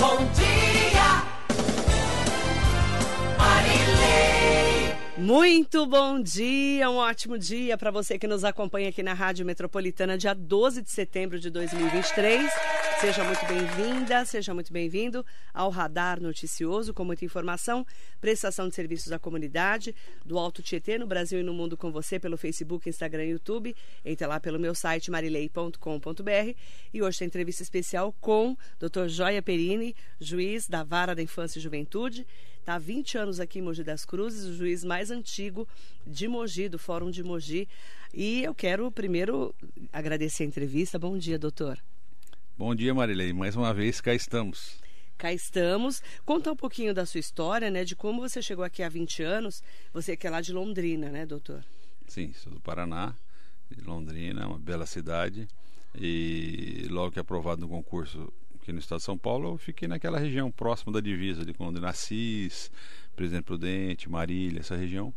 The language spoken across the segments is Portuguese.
Bom dia, Muito bom dia, um ótimo dia para você que nos acompanha aqui na Rádio Metropolitana, dia 12 de setembro de 2023. Seja muito bem-vinda, seja muito bem-vindo ao Radar Noticioso, com muita informação, prestação de serviços à comunidade, do Alto Tietê, no Brasil e no mundo com você, pelo Facebook, Instagram e YouTube. Entre lá pelo meu site marilei.com.br. E hoje tem entrevista especial com Dr. Joia Perini, juiz da Vara da Infância e Juventude. Está há 20 anos aqui em Mogi das Cruzes, o juiz mais antigo de Mogi, do Fórum de Mogi. E eu quero primeiro agradecer a entrevista. Bom dia, doutor. Bom dia, Marilei. Mais uma vez cá estamos. Cá estamos. Conta um pouquinho da sua história, né? De como você chegou aqui há 20 anos. Você que é lá de Londrina, né, doutor? Sim, sou do Paraná, de Londrina, uma bela cidade. E logo que aprovado no concurso aqui no estado de São Paulo, eu fiquei naquela região próxima da divisa, de quando Assis, Presidente Prudente, Marília, essa região.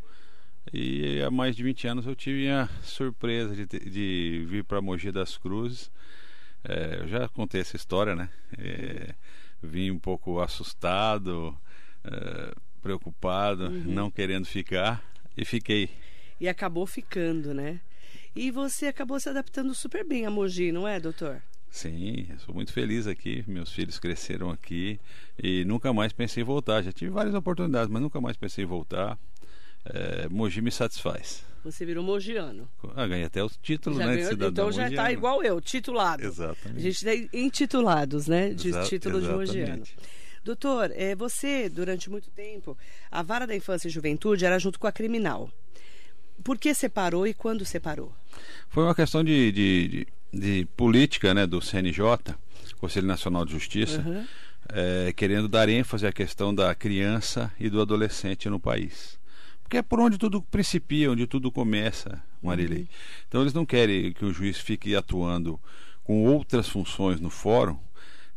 E há mais de 20 anos eu tive a surpresa de, de vir para Mogi das Cruzes é, eu já contei essa história, né? É, vim um pouco assustado, é, preocupado, uhum. não querendo ficar e fiquei. E acabou ficando, né? E você acabou se adaptando super bem a Mogi, não é, doutor? Sim, sou muito feliz aqui. Meus filhos cresceram aqui e nunca mais pensei em voltar. Já tive várias oportunidades, mas nunca mais pensei em voltar. É, Mogi me satisfaz. Você virou mogiano. Ah, ganhei até os títulos, já né, ganhou, de cidadão Então já está igual eu, titulado. Exatamente. A gente tem intitulados, né, de Exa título exatamente. de mogiano. Doutor, é, você, durante muito tempo, a Vara da Infância e Juventude era junto com a Criminal. Por que separou e quando separou? Foi uma questão de, de, de, de política né, do CNJ, Conselho Nacional de Justiça, Uhum. é, querendo dar ênfase à questão da criança e do adolescente no país. Porque é por onde tudo principia, onde tudo começa, Marilei. Então eles não querem que o juiz fique atuando com outras funções no fórum,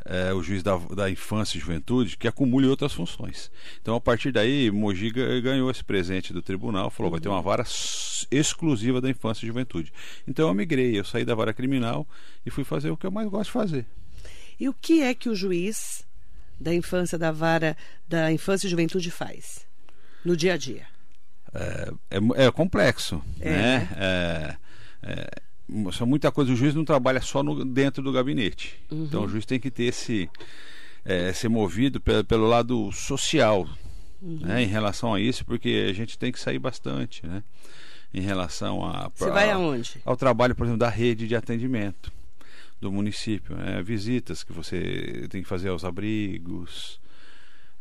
é, o juiz da, da infância e juventude, que acumule outras funções. Então, a partir daí, Mogi ga- ganhou esse presente do tribunal, falou, vai ter uma vara s- exclusiva da infância e juventude. Então, eu migrei, eu saí da vara criminal e fui fazer o que eu mais gosto de fazer. E o que é que o juiz da infância da Vara da Infância e Juventude faz no dia a dia? É, é é complexo, É, né? É, é, são muita coisa. O juiz não trabalha só no- dentro do gabinete. Então o juiz tem que ter esse é, ser movido pelo, pelo lado social, né? Em relação a isso, porque a gente tem que sair bastante, né? Em relação a Você vai aonde? ao trabalho, por exemplo, da rede de atendimento do município, né? visitas que você tem que fazer aos abrigos,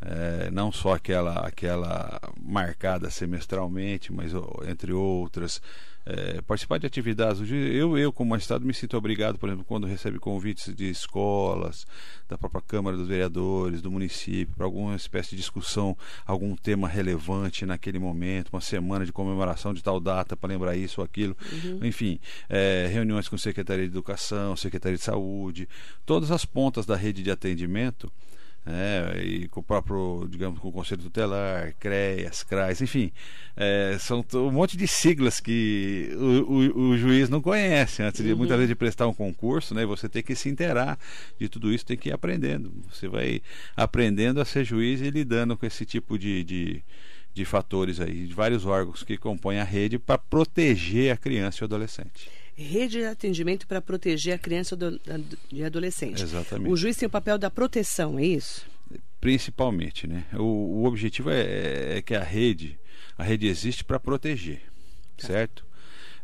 é, não só aquela aquela marcada semestralmente, mas entre outras, é, participar de atividades. Eu, eu como magistrado me sinto obrigado, por exemplo, quando recebe convites de escolas, da própria Câmara dos Vereadores, do município, para alguma espécie de discussão, algum tema relevante naquele momento, uma semana de comemoração de tal data para lembrar isso ou aquilo, enfim, é, reuniões com Secretaria de Educação, Secretaria de Saúde, todas as pontas da rede de atendimento né, e com o próprio, digamos, com o Conselho Tutelar, CREAS, CRAS, enfim, é, são um monte de siglas que o, o- o juiz não conhece antes de muitas vezes de prestar um concurso, né, você tem que se inteirar de tudo isso, tem que ir aprendendo. Você vai aprendendo a ser juiz e lidando com esse tipo de, de, de fatores aí, de vários órgãos que compõem a rede para proteger a criança e o adolescente. Rede de atendimento para proteger a criança e adolescente. Exatamente. O juiz tem o papel da proteção, é isso? Principalmente, né? O, o objetivo é, é que a rede, a rede existe para proteger, certo?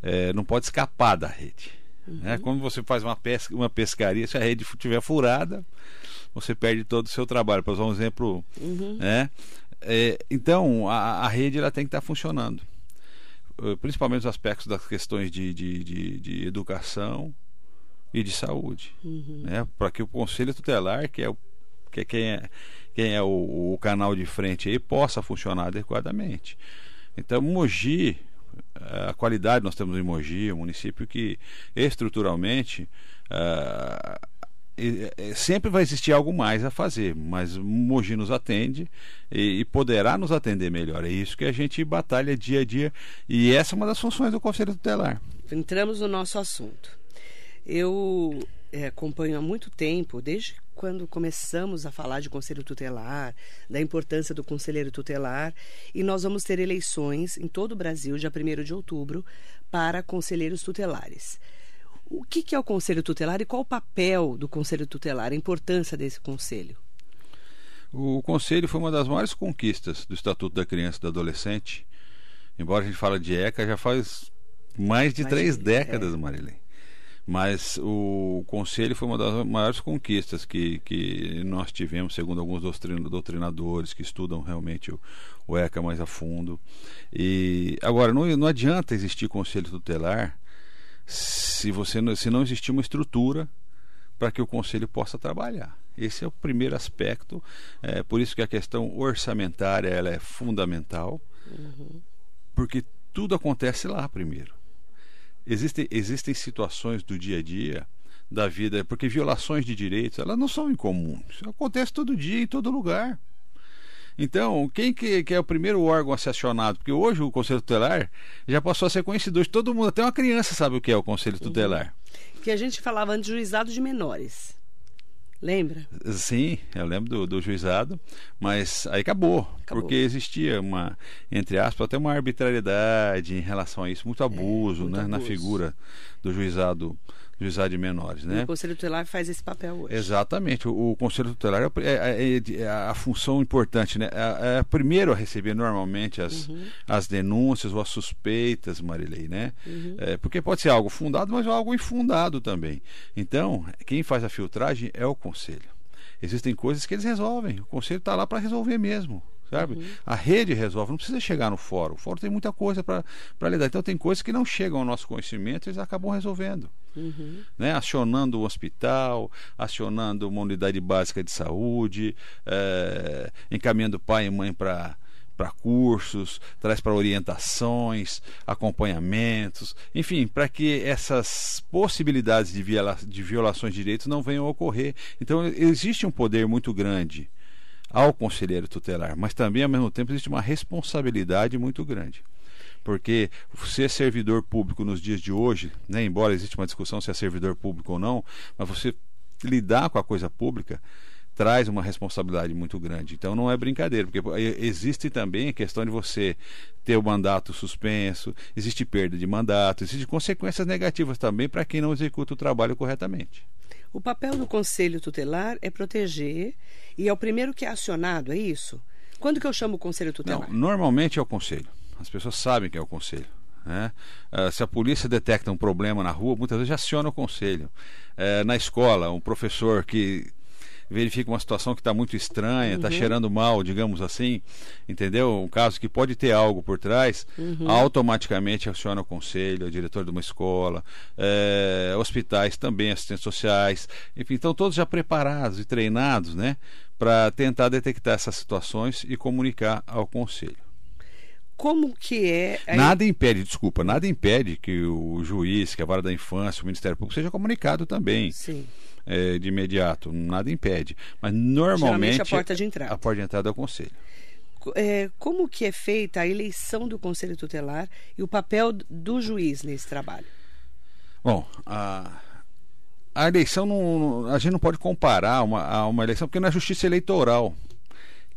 É, não pode escapar da rede. Né? Quando você faz uma, pesca, uma pescaria, se a rede estiver furada, você perde todo o seu trabalho. Para usar um exemplo, né? É, então a, a rede ela tem que estar funcionando, Eh, principalmente os aspectos das questões de, de, de, de educação e de saúde, né? Para que o conselho tutelar, que é o que é quem é, quem é o, o canal de frente aí possa funcionar adequadamente. Então, Mogi, eh, a qualidade nós temos em Mogi, um município que estruturalmente e- sempre vai existir algo mais a fazer, mas Mogi nos atende e, e poderá nos atender melhor. É isso que a gente batalha dia a dia e essa é uma das funções do Conselho Tutelar. Entramos no nosso assunto. Eu é, acompanho há muito tempo, desde quando começamos a falar de conselho tutelar, da importância do conselheiro tutelar, e nós vamos ter eleições em todo o Brasil, dia 1 de outubro, para conselheiros tutelares. O que, que é o conselho tutelar e qual o papel do conselho tutelar, a importância desse conselho? O conselho foi uma das maiores conquistas do Estatuto da Criança e do Adolescente. Embora a gente fale de ECA, já faz mais de Mais três de- décadas, é. Marilene. Mas o conselho foi uma das maiores conquistas que, que nós tivemos, segundo alguns doutrin- doutrinadores que estudam realmente o, o ECA mais a fundo. E agora não, não adianta existir conselho tutelar se você não, se não existir uma estrutura para que o conselho possa trabalhar. Esse é o primeiro aspecto. É por isso que a questão orçamentária ela é fundamental, porque tudo acontece lá primeiro. Existem, existem situações do dia a dia da vida, porque violações de direitos elas não são incomuns. Acontece todo dia em todo lugar. Então, quem que, que é o primeiro órgão a ser acionado? Porque hoje o Conselho Tutelar já passou a ser conhecido. Hoje todo mundo, até uma criança sabe o que é o Conselho Tutelar. Que a gente falava antes de juizado de menores. Lembra? Sim, eu lembro do, do juizado, mas aí acabou, Acabou. porque existia uma, entre aspas, até uma arbitrariedade em relação a isso, muito abuso, É, muito né, na abuso. figura do juizado, juizado de menores, E né? O conselho tutelar faz esse papel hoje. Exatamente, o, o Conselho Tutelar é, pri- é- é- é a função importante, né? É, é primeiro a receber normalmente as, Uhum. as denúncias ou as suspeitas, Marilei, né? É, porque pode ser algo fundado, mas algo infundado também. Então, quem faz a filtragem é o Conselho. Existem coisas que eles resolvem, o Conselho está lá para resolver mesmo. Sabe? A rede resolve, não precisa chegar no fórum. O fórum tem muita coisa para lidar. Então, tem coisas que não chegam ao nosso conhecimento e eles acabam resolvendo Uhum. né, acionando o hospital, acionando uma unidade básica de saúde, eh, encaminhando pai e mãe para para cursos, traz para orientações, acompanhamentos, enfim, para que essas possibilidades de, viola, de violações de direitos não venham a ocorrer. Então, existe um poder muito grande ao conselheiro tutelar, mas também, ao mesmo tempo, existe uma responsabilidade muito grande. Porque ser servidor público nos dias de hoje, né, embora exista uma discussão se é servidor público ou não, mas você lidar com a coisa pública traz uma responsabilidade muito grande. Então não é brincadeira, porque existe também a questão de você ter o mandato suspenso, existe perda de mandato, existe consequências negativas também para quem não executa o trabalho corretamente. O papel do conselho tutelar é proteger e é o primeiro que é acionado, é isso? Quando que eu chamo o conselho tutelar? Não, normalmente é o conselho. As pessoas sabem que é o conselho. Né? Uh, se a polícia detecta um problema na rua, muitas vezes aciona o conselho. Uh, na escola, um professor que verifica uma situação que está muito estranha, está Uhum. cheirando mal, digamos assim, entendeu? Um caso que pode ter algo por trás, Uhum. automaticamente aciona o conselho, o diretor de uma escola, eh, hospitais também, assistentes sociais, enfim, estão todos já preparados e treinados, né, para tentar detectar essas situações e comunicar ao conselho. Como que é... a- Nada impede, desculpa, nada impede que o juiz, que a vara da infância, o Ministério Público seja comunicado também Sim. Eh, de imediato. Nada impede. Mas Geralmente normalmente a porta de entrada. a porta de entrada é o conselho. Co- é, como que é feita a eleição do conselho tutelar e o papel do juiz nesse trabalho? Bom, a, a eleição não, a gente não pode comparar uma, a uma eleição porque não é justiça eleitoral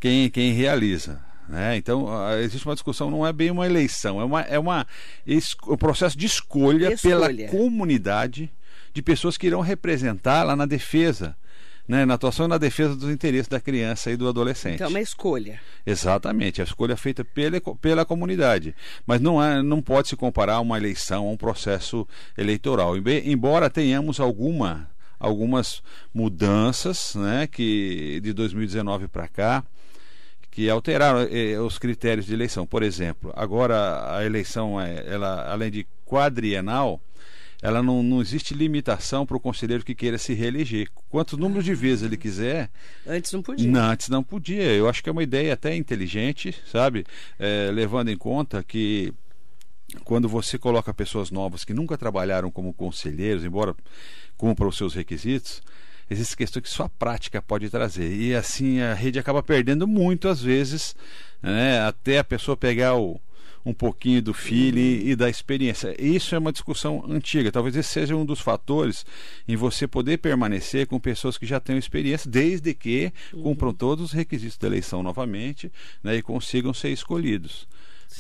quem, quem realiza. Né? Então a- existe uma discussão, não é bem uma eleição, é uma, é uma es- um processo de escolha, Escolha. pela comunidade de pessoas que irão representar lá na defesa, né? na atuação e na defesa dos interesses da criança e do adolescente. Então, é uma escolha. Exatamente, a escolha é feita pela, pela comunidade. Mas não, é, não pode se comparar uma eleição a um processo eleitoral. Embora tenhamos alguma, algumas mudanças né, que de 2019 para cá que alteraram eh, os critérios de eleição. Por exemplo, agora a eleição, é, ela, além de quadrienal, ela não, não existe limitação para o conselheiro que queira se reeleger. Quantos números de vezes ele quiser, Antes não podia. não, antes não podia. Eu acho que é uma ideia até inteligente, sabe? É, levando em conta que quando você coloca pessoas novas que nunca trabalharam como conselheiros, embora cumpram os seus requisitos, existe questão que só a prática pode trazer. E assim a rede acaba perdendo muito às vezes, né? até a pessoa pegar o, um pouquinho do feeling e da experiência. Isso é uma discussão antiga. Talvez esse seja um dos fatores em você poder permanecer com pessoas que já tenham experiência, desde que cumpram todos os requisitos da eleição novamente né, e consigam ser escolhidos.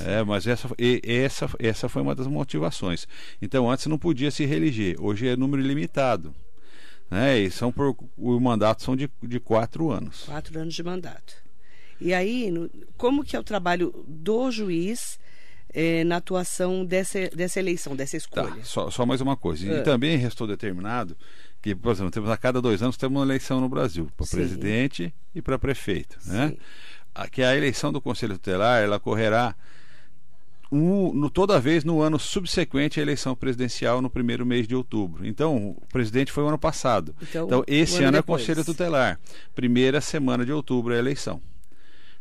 É, mas essa, essa, essa foi uma das motivações. Então, antes não podia se reeleger, hoje é número ilimitado. Né, e são por, o mandato são de, de quatro anos. Quatro anos de mandato. E aí, no- como que é o trabalho do juiz eh, na atuação dessa, dessa eleição, dessa Tá, escolha? só, só mais uma coisa. Ah. E também restou determinado que, por exemplo, temos a cada dois anos temos uma eleição no Brasil para presidente e para prefeito. Né? Sim. A- Que a eleição do Conselho Tutelar ela ocorrerá um- no, toda vez no ano subsequente à eleição presidencial no primeiro mês de outubro. Então, o presidente foi o ano passado. Então, Então, esse ano ano é. Conselho Tutelar. Primeira semana de outubro é a eleição.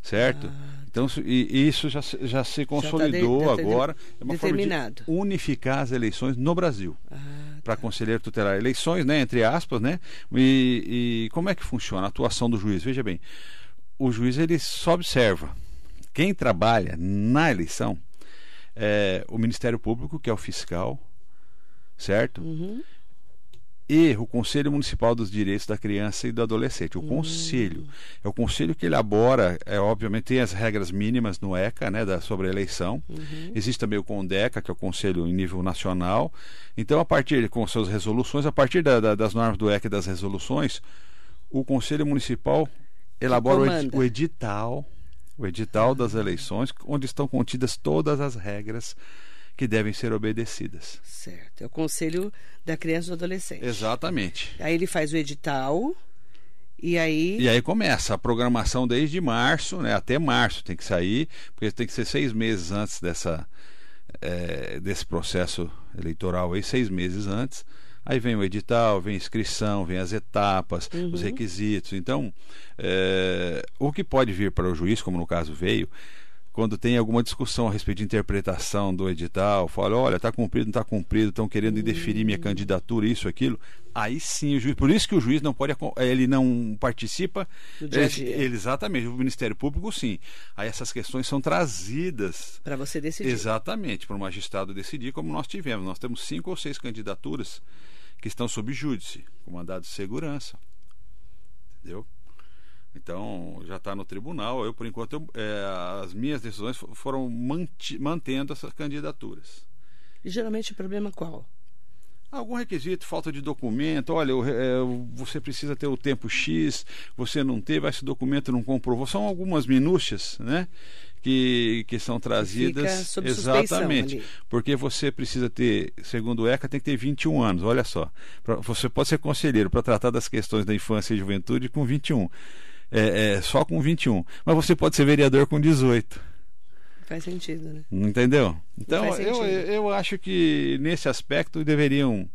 Certo? Então, isso- e, isso já, se- já se consolidou Ah, tá de- agora. É uma forma de unificar as eleições no Brasil Ah, para conselheiro tutelar. Eleições, né, entre aspas, né? E, e como é que funciona a atuação do juiz? Veja bem, o juiz ele só observa. Quem trabalha na eleição é o Ministério Público, que é o fiscal, certo? uhum. E o Conselho Municipal dos Direitos da Criança e do Adolescente. O conselho é o conselho que elabora, é obviamente tem as regras mínimas no ECA, né, da sobre a eleição. Existe também o CONDECA, que é o conselho em nível nacional. Então, a partir com suas resoluções, a partir da- da- das normas do ECA e das resoluções, o Conselho Municipal elabora o edital, o edital das eleições, onde estão contidas todas as regras que devem ser obedecidas. Certo. É o Conselho da Criança e do Adolescente. Exatamente. Aí ele faz o edital e aí. E aí começa a programação desde março, né? Até março tem que sair, porque tem que ser seis meses antes dessa, eh, desse processo eleitoral aí, seis meses antes. Aí vem o edital, vem a inscrição, vem as etapas, os requisitos. Então, eh, o que pode vir para o juiz, como no caso veio, quando tem alguma discussão a respeito de interpretação do edital, fala, olha, está cumprido, não está cumprido, estão querendo indeferir minha candidatura, isso, aquilo, aí sim o juiz, por isso que o juiz não pode, ele não participa, Do dia dia. ele- exatamente, o Ministério Público sim, aí essas questões são trazidas Para você decidir. Exatamente, para o magistrado decidir, como nós tivemos. Nós temos cinco ou seis candidaturas que estão sob júdice, com mandado de segurança. Entendeu? Então, já está no tribunal. Eu, por enquanto, eu, é, as minhas decisões fo- foram manti- mantendo essas candidaturas. E geralmente o problema qual? Algum requisito, falta de documento, olha, é, você precisa ter o tempo X, você não teve, esse documento não comprovou. São algumas minúcias, né? Que, que são trazidas. suspeição exatamente. ali. Porque você precisa ter, segundo o ECA, tem que ter 21 anos. Olha só. Pra- você pode ser conselheiro para tratar das questões da infância e juventude com 21. É, é, só com 21. Mas você pode ser vereador com 18. Faz sentido, né? Entendeu? Então, eu, eu acho que nesse aspecto deveriam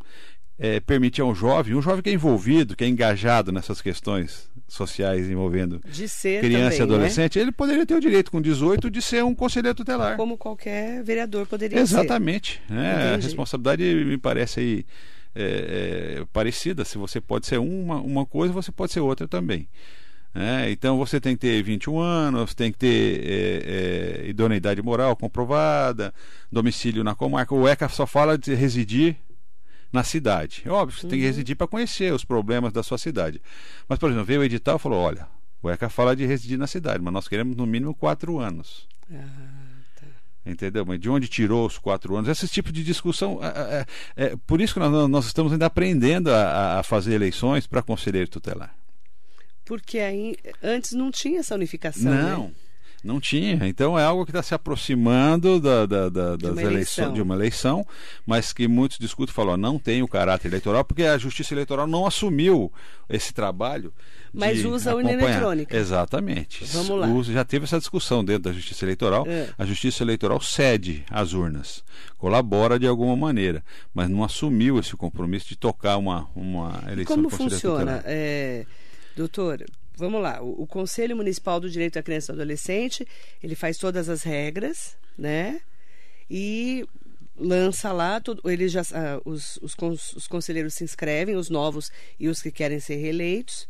é, permitir a um jovem, um jovem que é envolvido, que é engajado nessas questões sociais envolvendo De ser criança também, e adolescente, ele poderia ter o direito, com 18, de ser um conselheiro né? tutelar. Como qualquer vereador poderia ser. Exatamente. né? A responsabilidade me parece aí é, é, parecida. Se você pode ser uma, uma coisa, você pode ser outra também. Né? então você tem que ter 21 anos, tem que ter é, é, idoneidade moral comprovada, domicílio na comarca. O ECA só fala de residir na cidade. É óbvio, você tem que residir para conhecer os problemas da sua cidade. Mas, por exemplo, veio o edital e falou: olha, o ECA fala de residir na cidade, mas nós queremos no mínimo quatro anos. Ah, tá. Entendeu? Mas de onde tirou os quatro anos? Esse tipo de discussão. É, é, é, por isso que nós, nós estamos ainda aprendendo a, a fazer eleições para conselheiro tutelar. Porque aí antes não tinha essa unificação. Não, Né? não tinha. Então é algo que está se aproximando da, da- da- das uma eleições eleição. de uma eleição, mas que muitos discutem e falam, ó, não tem o caráter eleitoral, porque a Justiça Eleitoral não assumiu esse trabalho. Mas de usa a urna eletrônica. Exatamente. Vamos lá. Usa- já teve essa discussão dentro da Justiça Eleitoral. É. A Justiça Eleitoral cede às urnas, colabora de alguma maneira, mas não assumiu esse compromisso de tocar uma, uma E eleição como de conselheiro funciona, tutelar. é, doutor? Vamos lá. O, o Conselho Municipal do Direito da Criança e do Adolescente ele faz todas as regras, né? E lança lá, tudo, eles já, ah, os, os, cons- os conselheiros se inscrevem, os novos e os que querem ser reeleitos.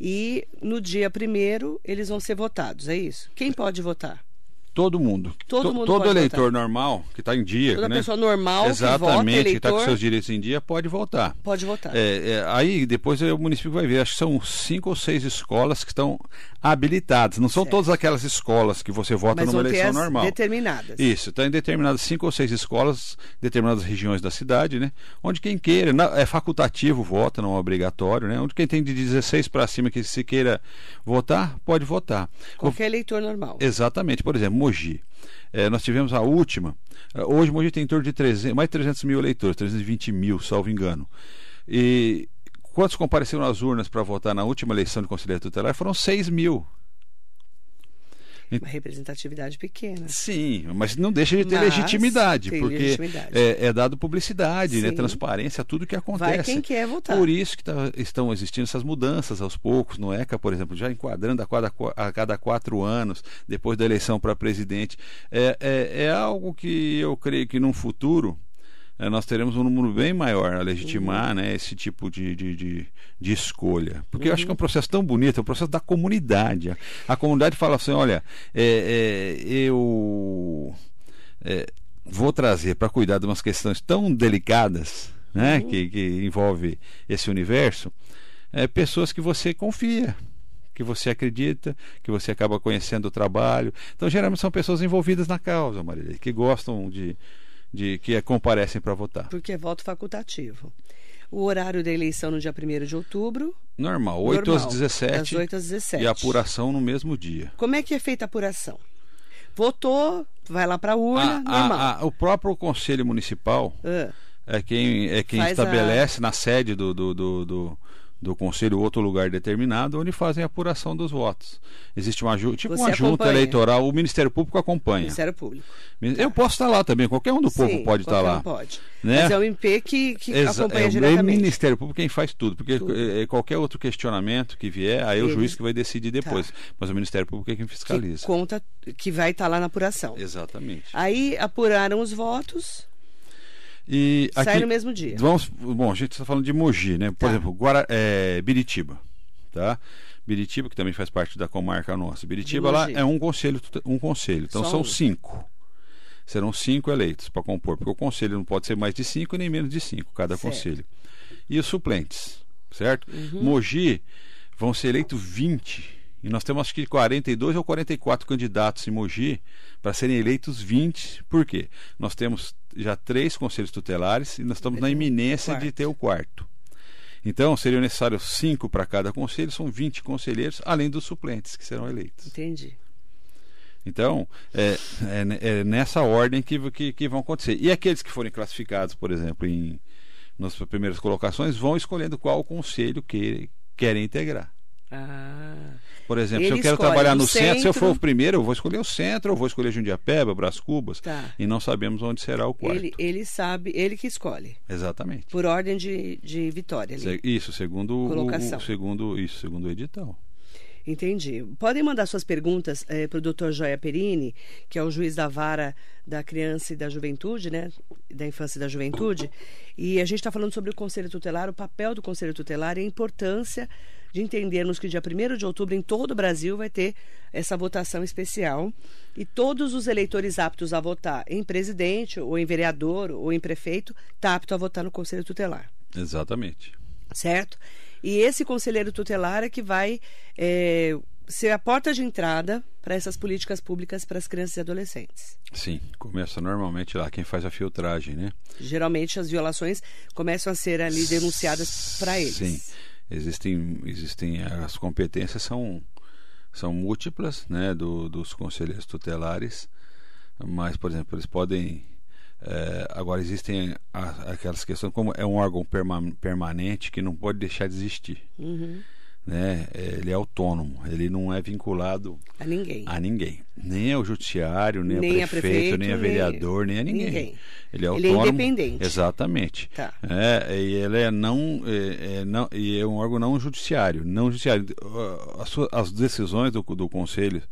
E no dia primeiro eles vão ser votados, é isso? Quem pode votar? Todo mundo. Todo To- mundo todo eleitor votar. normal, que está em dia, Toda né? pessoa normal Exatamente, que está com seus direitos em dia, pode votar. pode votar. É, é, aí depois o município vai ver, acho que são cinco ou seis escolas que estão habilitadas. Não são Certo. todas aquelas escolas que você vota Mas numa eleição as normal. determinadas. Isso, está em determinadas cinco ou seis escolas, determinadas regiões da cidade, né? Onde quem queira, na- é facultativo, vota, não é obrigatório, né? Onde quem tem de 16 para cima que se queira votar, pode votar. Qualquer eleitor normal. Exatamente, por exemplo, Mogi. Eh, nós tivemos a última. eh, hoje Mogi tem em torno de 300, mais de 300 mil eleitores, 320 mil, salvo engano. E quantos compareceram às urnas para votar na última eleição de conselheiro tutelar? Foram 6 mil. Uma representatividade pequena. Sim, mas não deixa de ter Mas legitimidade, porque legitimidade. É, é dado publicidade, né, transparência, tudo que acontece. Vai quem quer votar. Por isso que tá- estão existindo essas mudanças aos poucos. No ECA, por exemplo, já enquadrando a cada, a cada quatro anos, depois da eleição para presidente. É, é, é algo que eu creio que num futuro nós teremos um número bem maior a legitimar Uhum. né, esse tipo de, de, de, de escolha. Porque eu acho Uhum. que é um processo tão bonito, é um processo da comunidade. A, a comunidade fala assim: olha, é, é, eu é, vou trazer para cuidar de umas questões tão delicadas né, Uhum. que, que envolve esse universo, é, pessoas que você confia. Que você acredita, que você acaba conhecendo o trabalho. Então, geralmente são pessoas envolvidas na causa, Marília, que gostam de, de que comparecem para votar. Porque é voto facultativo. O horário da eleição no dia 1 de outubro. Normal, 8 normal, às 17 Das 8 às 17. e apuração no mesmo dia. Como é que é feita a apuração? Votou, vai lá para a urna, A- a- normal. a- o próprio Conselho Municipal Ah, é quem, é quem a- estabelece na sede do, do, do, do, do Conselho outro lugar determinado onde fazem a apuração dos votos. Existe uma tipo Você uma junta acompanha. eleitoral, o Ministério Público acompanha. Ministério Público. Eu posso estar lá também, qualquer um do povo Sim, pode estar qualquer lá. um pode. né? Mas é o MP que, que Exa- acompanha é o diretamente. Ministério Público quem faz tudo, porque Tudo. é, é qualquer outro questionamento que vier, aí é o juiz que vai decidir depois. Tá. Mas o Ministério Público é quem que fiscaliza. conta que vai estar lá na apuração. Exatamente. Aí apuraram os votos, E sai aqui, no mesmo dia. Vamos, bom, a gente está falando de Mogi, né? Por Tá. exemplo, Guara, é, Biritiba, tá? Biritiba, que também faz parte da comarca nossa. Biritiba lá é um conselho, um conselho. Então Só são um. cinco. Serão cinco eleitos para compor, porque o conselho não pode ser mais de cinco nem menos de cinco, cada Certo. conselho. E os suplentes, certo? Uhum. Mogi vão ser eleitos 20. E nós temos acho que 42 ou 44 candidatos em Mogi para serem eleitos 20. Por quê? Nós temos já três conselhos tutelares e nós estamos na iminência de ter o quarto. Então, seriam necessários cinco para cada conselho, são 20 conselheiros, além dos suplentes que serão eleitos. Entendi. Então, é, é- é nessa ordem que, que, que vão acontecer. E aqueles que forem classificados, por exemplo, em nas primeiras colocações, vão escolhendo qual conselho que querem integrar. Ah, Por exemplo, se Ele eu quero trabalhar no centro, se eu for centro. o primeiro, eu vou escolher o centro, eu vou escolher Jundiapeba, Brás Cubas, tá. e não sabemos onde será o quarto. Ele, ele sabe, ele que escolhe. Exatamente. Por ordem de, de vitória. Se- Isso, segundo o, Colocação. o- segundo isso, segundo o edital. Entendi. Podem mandar suas perguntas para o doutor Joia Perini, que é o juiz da vara da criança e da juventude, né? Da infância e da juventude. E a gente está falando sobre o Conselho Tutelar, o papel do Conselho Tutelar e a importância de entendermos que dia 1 de outubro, em todo o Brasil, vai ter essa votação especial. E todos os eleitores aptos a votar em presidente, ou em vereador, ou em prefeito, está apto a votar no Conselho Tutelar Exatamente. certo? E esse conselheiro tutelar é que vai é, ser a porta de entrada para essas políticas públicas para as crianças e adolescentes. Sim, começa normalmente lá quem faz a filtragem, né? Geralmente as violações começam a ser ali denunciadas para eles. Sim. Existem, existem as competências são são múltiplas, né, do, dos conselheiros tutelares, mas por exemplo eles podem eh, agora existem a- aquelas questões como é um órgão perma- permanente que não pode deixar de existir, Uhum. Né? Ele é autônomo, ele não é vinculado A ninguém. a ninguém, nem ao judiciário, nem, Nem a a prefeito, prefeito, nem a nem- vereador, nem a ninguém. ninguém. Ele é Ele é autônomo. independente. Exatamente. Tá. É, e ele é não, é, é não e é um órgão não judiciário, não judiciário. As, suas- as decisões do, do conselho,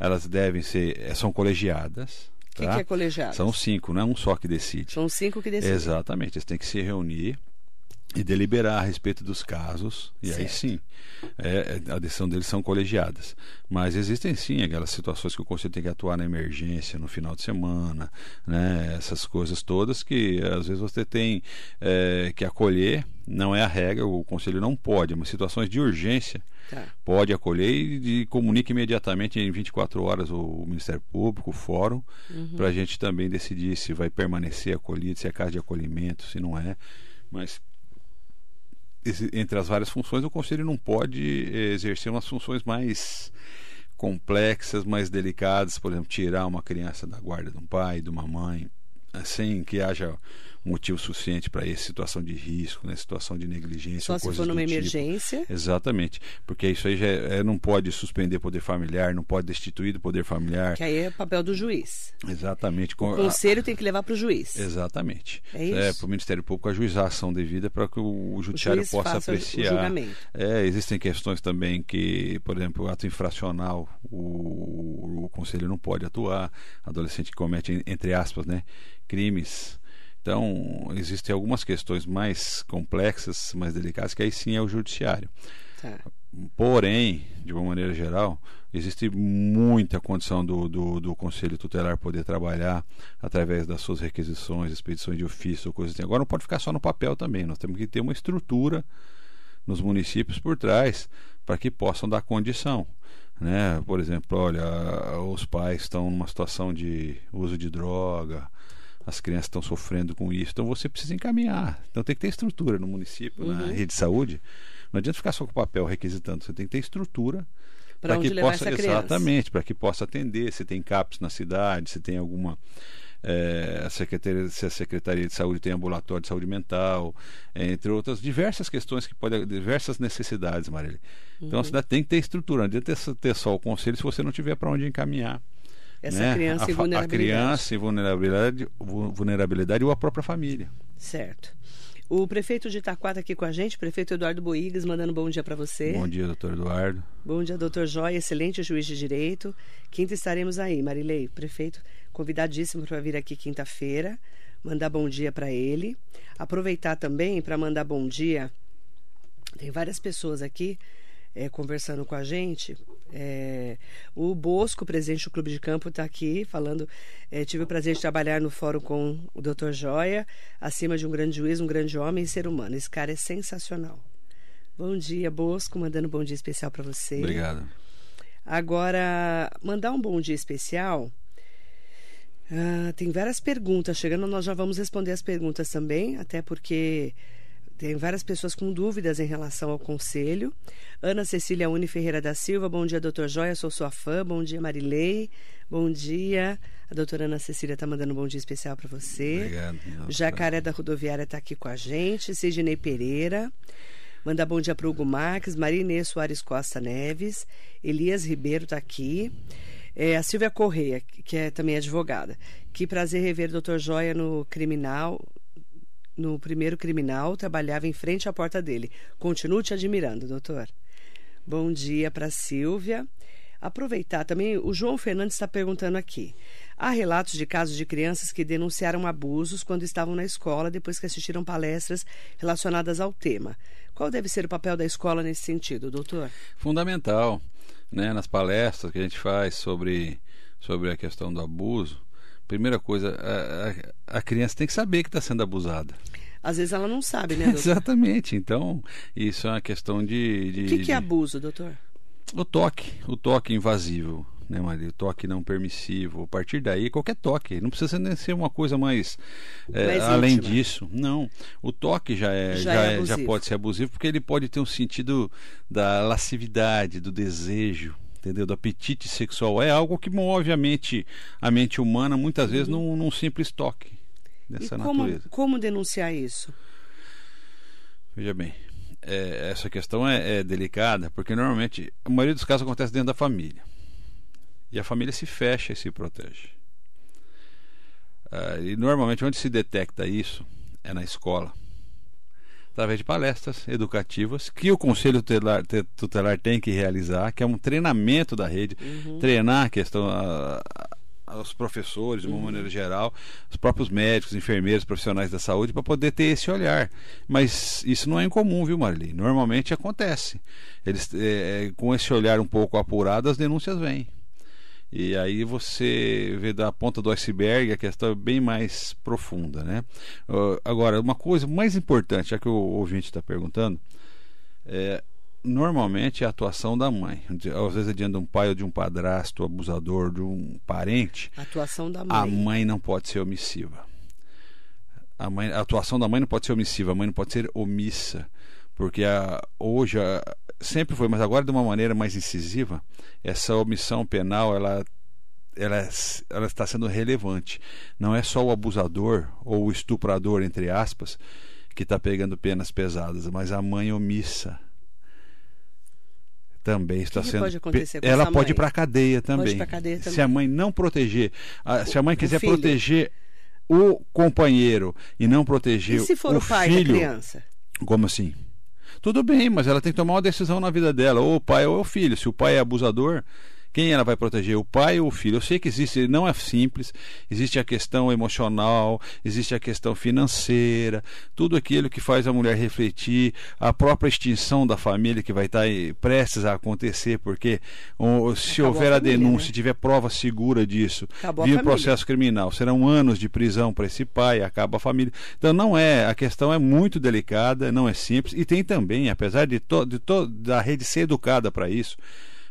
elas devem ser eh, são colegiadas. O que, tá? que é colegiado? São cinco, não é um só que decide. São cinco que decidem. Exatamente, eles têm que se reunir e deliberar a respeito dos casos, e aí Certo. sim, é, é, a decisão deles são colegiadas. Mas existem sim aquelas situações que o conselho tem que atuar na emergência, no final de semana, né, essas coisas todas que às vezes você tem é, que acolher, não é a regra, o conselho não pode, mas situações de urgência Tá. pode acolher e, e comunique imediatamente em 24 horas o Ministério Público, o Fórum, Uhum. para a gente também decidir se vai permanecer acolhido, se é casa de acolhimento, se não é. Mas entre as várias funções, o Conselho não pode eh, exercer umas funções mais complexas, mais delicadas, por exemplo, tirar uma criança da guarda de um pai, de uma mãe, sem que haja motivo suficiente para essa situação de risco, né, situação de negligência. Só ou se for numa tipo. emergência. Exatamente, porque isso aí já é- é- não pode suspender poder familiar, não pode destituir do poder familiar. Que aí é papel do juiz. Exatamente. com- O conselho tem que levar para o juiz. Exatamente. É isso? para o Ministério Público ajuizar a ação devida para que o, o judiciário juiz possa o apreciar. É, existem questões também que, por exemplo, o ato infracional, o, o conselho não pode atuar, adolescente que comete, entre aspas, né, crimes. Então, existem algumas questões mais complexas, mais delicadas, que aí sim é o judiciário. Tá. Porém, de uma maneira geral, existe muita condição do, do, do Conselho Tutelar poder trabalhar através das suas requisições, expedições de ofício, coisas assim. Agora não pode ficar só no papel também, nós temos que ter uma estrutura nos municípios por trás para que possam dar condição. Né? Por exemplo, olha, os pais estão numa situação de uso de droga, as crianças estão sofrendo com isso, então você precisa encaminhar. Então tem que ter estrutura no município, na Uhum. rede de saúde. Não adianta ficar só com o papel requisitando, você tem que ter estrutura para que possa exatamente para que possa atender se tem CAPS na cidade se tem alguma eh, a secretaria se a secretaria de saúde tem ambulatório de saúde mental eh, entre outras diversas questões que podem diversas necessidades Marília Uhum. então a cidade tem que ter estrutura não adianta ter, ter só o conselho se você não tiver para onde encaminhar Essa né? criança a, em fa- a vulnerabilidade. criança em vulnerabilidade vu- vulnerabilidade ou a própria família Certo. O prefeito de Itaquá está aqui com a gente, prefeito Eduardo Boigas, mandando bom dia para você. bom dia doutor Eduardo Bom dia, doutor Joia, excelente juiz de direito. Quinta estaremos aí, Marilei, prefeito convidadíssimo para vir aqui quinta-feira, mandar bom dia para ele. Aproveitar também para mandar bom dia. Tem várias pessoas aqui eh, conversando com a gente. Eh, o Bosco, presidente do Clube de Campo, está aqui falando. eh, tive o prazer de trabalhar no fórum com o doutor Joia, acima de um grande juiz, um grande homem e ser humano. Esse cara é sensacional. Bom dia, Bosco, mandando um bom dia especial para você. obrigado Agora, mandar um bom dia especial. ah, tem várias perguntas chegando, nós já vamos responder as perguntas também, até porque tem várias pessoas com dúvidas em relação ao conselho. Ana Cecília Uni Ferreira da Silva, bom dia, doutor Joia, sou sua fã. Bom dia, Marilei. Bom dia. A doutora Ana Cecília está mandando um bom dia especial para você. obrigado Jacaré da Rodoviária está aqui com a gente. Sidney Pereira. Mandar bom dia para Hugo Marques, Maria Inês Soares Costa Neves, Elias Ribeiro está aqui. É, a Silvia Correia, que é também advogada. Que prazer rever o doutor Joia no criminal. No primeiro criminal, trabalhava em frente à porta dele. Continuo te admirando, doutor. Bom dia para Silvia. Aproveitar também, o João Fernandes está perguntando aqui. Há relatos de casos de crianças que denunciaram abusos quando estavam na escola depois que assistiram palestras relacionadas ao tema. Qual deve ser o papel da escola nesse sentido, doutor? fundamental né, nas palestras que a gente faz sobre, sobre a questão do abuso. Primeira coisa, a, a- a criança tem que saber que está sendo abusada. Às vezes ela não sabe, né, doutor? Exatamente. Então, isso é uma questão de. de O que, que é abuso, doutor? O toque, o toque invasivo, né, Maria? O toque não permissivo. A partir daí, qualquer toque. Não precisa nem ser uma coisa mais, é, Mais além íntima. disso. Não. O toque já, é, Já já, é é- já pode ser abusivo porque ele pode ter um sentido da lascividade, do desejo. Entendeu? Do apetite sexual. É algo que move a mente, a mente humana, muitas vezes, num, num simples toque dessa e como, natureza. como denunciar isso? Veja bem, é, essa questão é, é delicada porque normalmente a maioria dos casos acontece dentro da família e a família se fecha e se protege. Ah, e normalmente onde se detecta isso é na escola, através de palestras educativas que o conselho tutelar, te- tutelar tem que realizar, que é um treinamento da rede, treinar a questão, a, os professores, de uma Uhum. maneira geral, os próprios médicos, enfermeiros, profissionais da saúde, para poder ter esse olhar. Mas isso não é incomum, viu, Marli? Normalmente acontece. Eles, é, com esse olhar um pouco apurado, as denúncias vêm. E aí você vê da ponta do iceberg a questão é bem mais profunda, né? Uh, agora, uma coisa mais importante, já que o ouvinte está perguntando, é, normalmente é a atuação da mãe. Às vezes é diante de um pai ou de um padrasto abusador, de um parente, A atuação da mãe. a mãe não pode ser omissiva. A, mãe, a atuação da mãe não pode ser omissiva, a mãe não pode ser omissa. Porque a, hoje, a, sempre foi, mas agora de uma maneira mais incisiva, essa omissão penal ela, ela, ela está sendo relevante. Não é só o abusador ou o estuprador, entre aspas, que está pegando penas pesadas, mas a mãe omissa também está que sendo. pode ela pode ir para a cadeia também. cadeia Se também. a mãe não proteger, a- se a mãe quiser proteger o companheiro e não proteger E se for o, o, pai filho, da criança? como assim? Tudo bem, mas ela tem que tomar uma decisão na vida dela, ou o pai ou o filho. Se o pai é abusador, quem ela vai proteger, o pai ou o filho? Eu sei que existe, não é simples, existe a questão emocional, existe a questão financeira, tudo aquilo que faz a mulher refletir, a própria extinção da família que vai estar aí prestes a acontecer, porque ou, se Acabou houver a, família, denúncia, né? tiver prova segura disso, Acabou via o processo criminal, serão anos de prisão para esse pai, acaba a família. Então não é, a questão é muito delicada, não é simples e tem também, apesar de, to, de to, da rede ser educada para isso,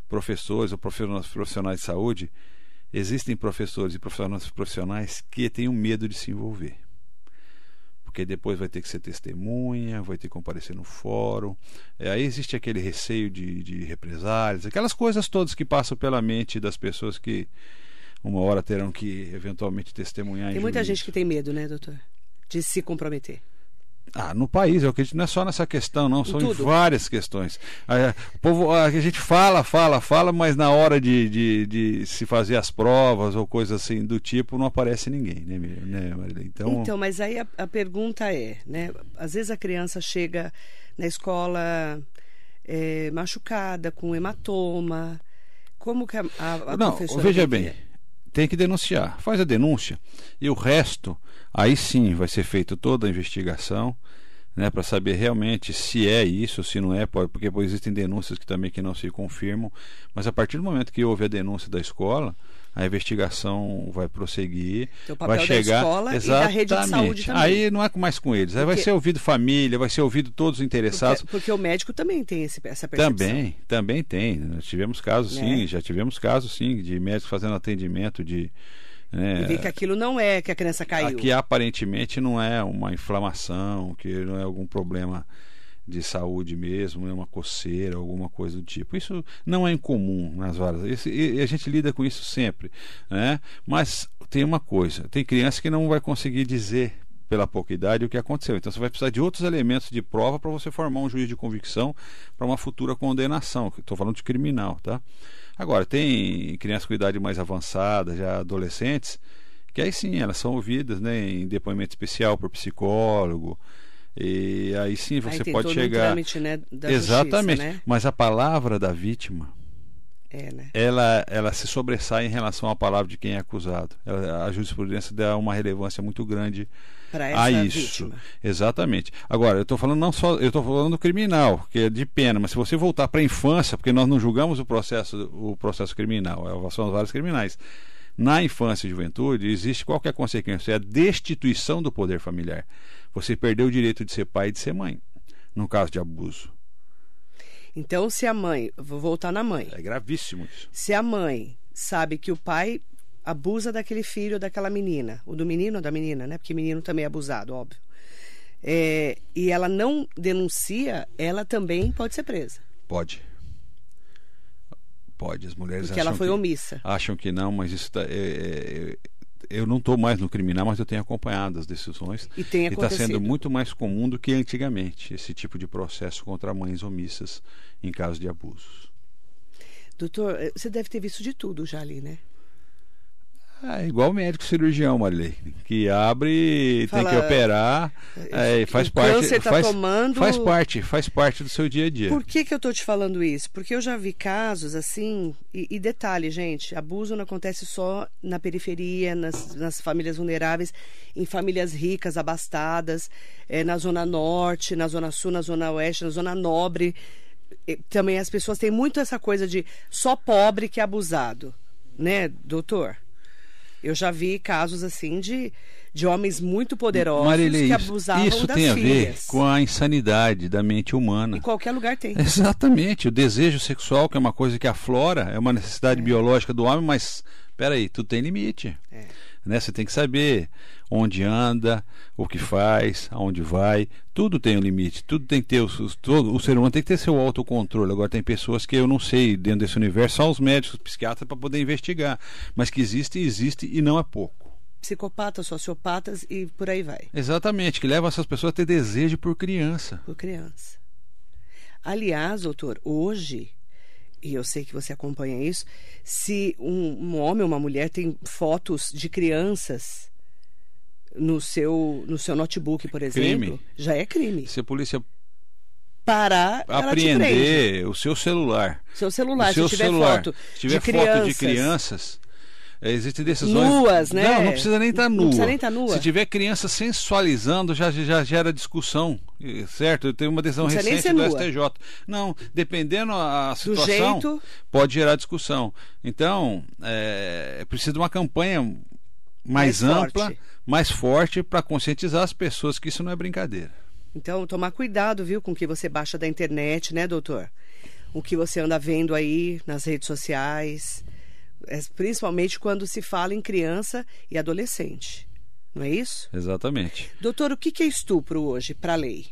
professores ou profissionais, de saúde, existem professores e profissionais profissionais que têm um medo de se envolver. Porque depois vai ter que ser testemunha, vai ter que comparecer no fórum. É, aí existe aquele receio de, de represálias, aquelas coisas todas que passam pela mente das pessoas que uma hora terão que eventualmente testemunhar. Tem em muita juízo. gente que tem medo, né, doutor? De se comprometer. Ah, no país, eu acredito, não é só nessa questão, não, são várias questões. Ah, O povo, a gente fala, fala, fala, mas na hora de, de, de se fazer as provas ou coisas assim do tipo, não aparece ninguém, né, né Marília? Então, Então, mas aí a, a pergunta é, né? Às vezes a criança chega na escola é, machucada, com hematoma. Como que a, a, a não, professora veja bem, que- tem que denunciar. Faz a denúncia e o resto, aí sim vai ser feita toda a investigação, né, para saber realmente se é isso, se não é, porque existem denúncias que também que não se confirmam, mas a partir do momento que houve a denúncia da escola, a investigação vai prosseguir, Então, o papel vai da chegar escola e da rede de saúde Exatamente. também. Aí não é mais com eles, aí vai Porque- ser ouvido família, vai ser ouvido todos os interessados. Porque, porque o médico também tem esse, essa percepção. Também, também tem. Nós tivemos casos, Né? sim, já tivemos casos, sim, de médicos fazendo atendimento de. né, E ver que aquilo não é que a criança caiu. Aqui aparentemente não é uma inflamação, que não é algum problema de saúde mesmo, é uma coceira, alguma coisa do tipo. Isso não é incomum nas varas. Esse- e a gente lida com isso sempre, né? Mas tem uma coisa, tem criança que não vai conseguir dizer pela pouca idade o que aconteceu. Então você vai precisar de outros elementos de prova para você formar um juiz de convicção para uma futura condenação. Estou falando de criminal, tá? Agora tem crianças com idade mais avançada, já adolescentes, que aí sim elas são ouvidas, né, em depoimento especial por psicólogo. E aí sim Aí você tem pode todo um chegar trâmite, né, Exatamente. justiça, né? Mas a palavra da vítima, É, né? ela, ela se sobressai em relação à palavra de quem é acusado. Ela- a jurisprudência dá uma relevância muito grande a isso. vítima. Exatamente. Agora, eu estou falando não só, eu estou falando do criminal, que é de pena, mas se você voltar para a infância, porque nós não julgamos o processo, o processo criminal, são as várias criminais. Na infância e juventude, existe qualquer consequência, é a destituição do poder familiar. Você perdeu o direito de ser pai e de ser mãe, no caso de abuso. Então, se a mãe, vou voltar na mãe. É gravíssimo isso. Se a mãe sabe que o pai abusa daquele filho ou daquela menina, ou do menino ou da menina, né? Porque menino também é abusado, óbvio. É, e ela não denuncia, ela também pode ser presa. Pode. Pode, as mulheres Porque ela foi que, omissa. acham que não, mas isso tá, é- é- é- eu não estou mais no criminal, mas eu tenho acompanhado as decisões. E tem está sendo muito mais comum do que antigamente esse tipo de processo contra mães omissas em caso de abusos. Doutor, eh, você deve ter visto de tudo já ali, né? Ah, é igual médico cirurgião, Marilei, que abre, tem Fala, que operar, é, faz o parte, tá faz, tomando- faz parte, faz parte do seu dia a dia. Por que, que eu tô te falando isso? Porque eu já vi casos assim, e, e detalhe, gente, abuso não acontece só na periferia, nas, nas famílias vulneráveis, em famílias ricas, abastadas, eh, na zona norte, na zona sul, na zona oeste, na zona nobre. Eh, Também as pessoas têm muito essa coisa de só pobre que é abusado, né, doutor? Eu já vi casos assim de, de homens muito poderosos Marilei, que isso, abusavam isso das tem a ver filhas. com a insanidade da mente humana. Em qualquer lugar tem. Exatamente, o desejo sexual, que é uma coisa que aflora, é uma necessidade biológica do homem, mas peraí, tudo tem limite. É. Né? Você tem que saber onde anda, o que faz, aonde vai, tudo tem um limite, tudo tem que ter, os- todo, o ser humano tem que ter seu autocontrole. Agora tem pessoas que eu não sei, dentro desse universo, só os médicos, os psiquiatras para poder investigar, mas que existe, existe e não é pouco. psicopatas, sociopatas e por aí vai, Exatamente, que levam essas pessoas a ter desejo por criança. por criança. Aliás, doutor, hoje, e eu sei que você acompanha isso, se um, um homem ou uma mulher tem fotos de crianças no seu, no seu notebook, por exemplo, Crime. já é crime. Se a polícia Parar, apreender o seu celular, Seu celular, o seu se tiver celular, foto se tiver de foto crianças, de crianças, existem decisões Nuas, né? Não, não precisa nem estar Não nua. precisa nem tá nua. Se tiver criança sensualizando, já já gera discussão, certo? Tem uma decisão precisa recente do nua. STJ. Não, dependendo a situação, jeito- pode gerar discussão. Então, é, é preciso de uma campanha mais, Mais ampla, forte. mais forte para conscientizar as pessoas que isso não é brincadeira. Então, tomar cuidado, viu, com o que você baixa da internet, né, doutor? O que você anda vendo aí nas redes sociais, é, principalmente quando se fala em criança e adolescente. Não é isso? Exatamente. Doutor, o que é estupro hoje para a lei?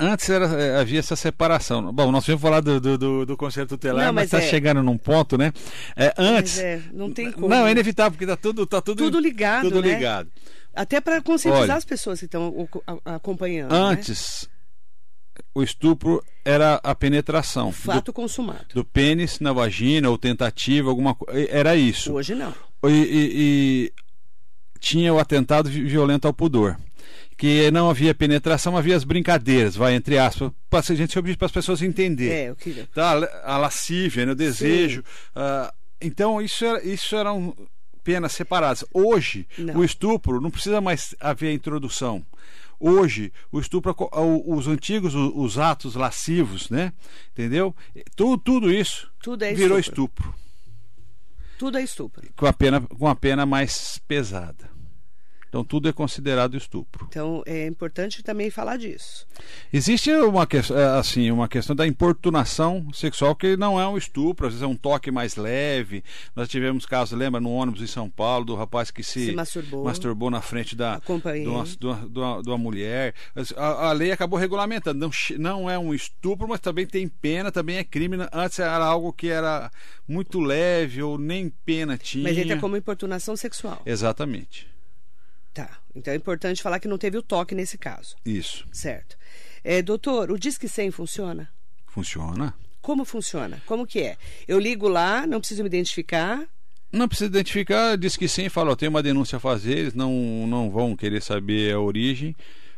Antes era, eh, havia essa separação. Bom, nós vamos falar do, do, do, do conselho tutelar, Não, mas está é- chegando num ponto, né? É, antes. É, não tem como. Não, é inevitável, porque está tudo, tá tudo, Tudo ligado, Tudo né? ligado. Até para conscientizar Olha, as pessoas que estão o- a- acompanhando. né? O estupro era a penetração Fato consumado. do, do pênis na vagina ou tentativa, alguma coisa. Era isso. Hoje não. E, e- e tinha o atentado vi- violento ao pudor. Que não havia penetração, havia as brincadeiras, vai, entre aspas, para a gente para as pessoas entenderem. É, queria. tá? A lascívia, né? o desejo. ah, então, isso era, isso eram penas separadas. Hoje, Não. o estupro não precisa mais haver a introdução. Hoje, o estupro, os antigos, os atos lascivos, né? Entendeu? Tudo, tudo isso Tudo é virou estupro. estupro, Tudo é estupro. com a pena, com a pena mais pesada. Então, tudo é considerado estupro. Então, é importante também falar disso. Existe uma, eh, assim, uma questão da importunação sexual que não é um estupro, às vezes é um toque mais leve. Nós tivemos casos, lembra, no ônibus em São Paulo, do rapaz que se, Se masturbou. masturbou na frente da, de, uma, de, uma, de uma- mulher. A, a lei acabou regulamentando. Não, não é um estupro, mas também tem pena, também é crime. Antes era algo que era muito leve ou nem pena tinha. Mas entra como importunação sexual. Exatamente. Tá. Então é importante falar que não teve o toque nesse caso. Isso. Certo. É, doutor, o Disque 100 funciona? Funciona. Como funciona? Como que é? Eu ligo lá, não preciso me identificar. Não precisa identificar, diz que sim, fala, ó, tem uma denúncia a fazer, eles não, não vão querer saber a origem,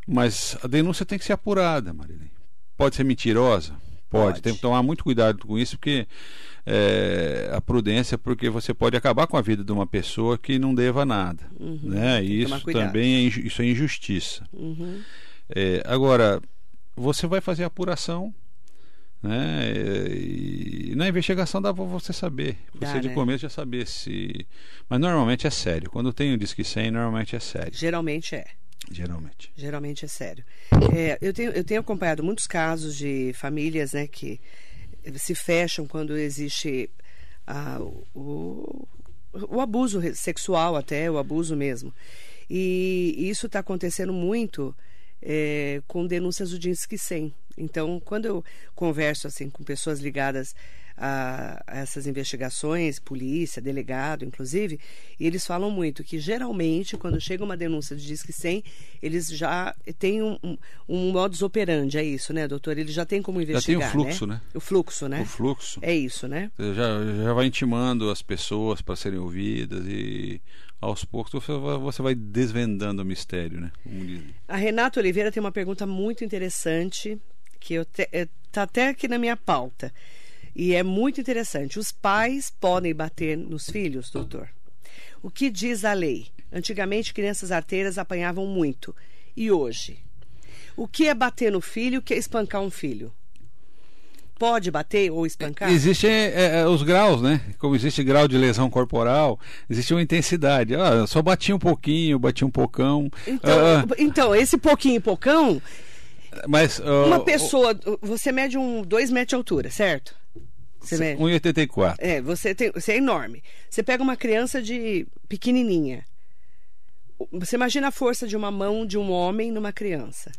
mas a denúncia tem que ser apurada, Marilene. Pode ser mentirosa? Pode. Tem que tomar muito cuidado com isso, porque é, a prudência, porque você pode acabar com a vida de uma pessoa que não deva nada. né? E tomar isso também é, isso é injustiça. Uhum. É, agora, você vai fazer a apuração, né? E na investigação dá para você saber. Dá, Você de né? começo já saber se. Mas normalmente é sério. Quando tem o Disque 100, normalmente é sério. Geralmente é. Geralmente. Geralmente é sério. É, eu, tenho, eu tenho acompanhado muitos casos de famílias né, que se fecham quando existe ah, o, o abuso sexual até, o abuso mesmo. E isso está acontecendo muito é, com denúncias do Disque 100. Então, quando eu converso assim com pessoas ligadas a, a essas investigações, polícia, delegado, inclusive, e eles falam muito que geralmente quando chega uma denúncia de Disque 100, eles já têm um, um, um modus operandi, é isso, né, doutor? Eles já têm como investigar, Já tem o fluxo, né? O fluxo, né? O fluxo. É isso, né? Você já, já vai intimando as pessoas para serem ouvidas e aos poucos você vai, desvendando o mistério, né? A Renata Oliveira tem uma pergunta muito interessante que eu te, é, tá até aqui na minha pauta. E é muito interessante. Os pais podem bater nos filhos, doutor? O que diz a lei? Antigamente, crianças arteiras apanhavam muito. E hoje? O que é bater no filho? O que é espancar um filho? Pode bater ou espancar? Existem é, é, os graus, né? Como existe grau de lesão corporal, existe uma intensidade. Ah, só bati um pouquinho, bati um pocão. Então, Ah, então esse pouquinho e pocão, mas ah, uma pessoa. Você mede um dois metros de altura, certo? Você mede? 1,84. É, você, tem, você é enorme. Você pega uma criança de pequenininha. Você imagina a força de uma mão de um homem numa criança.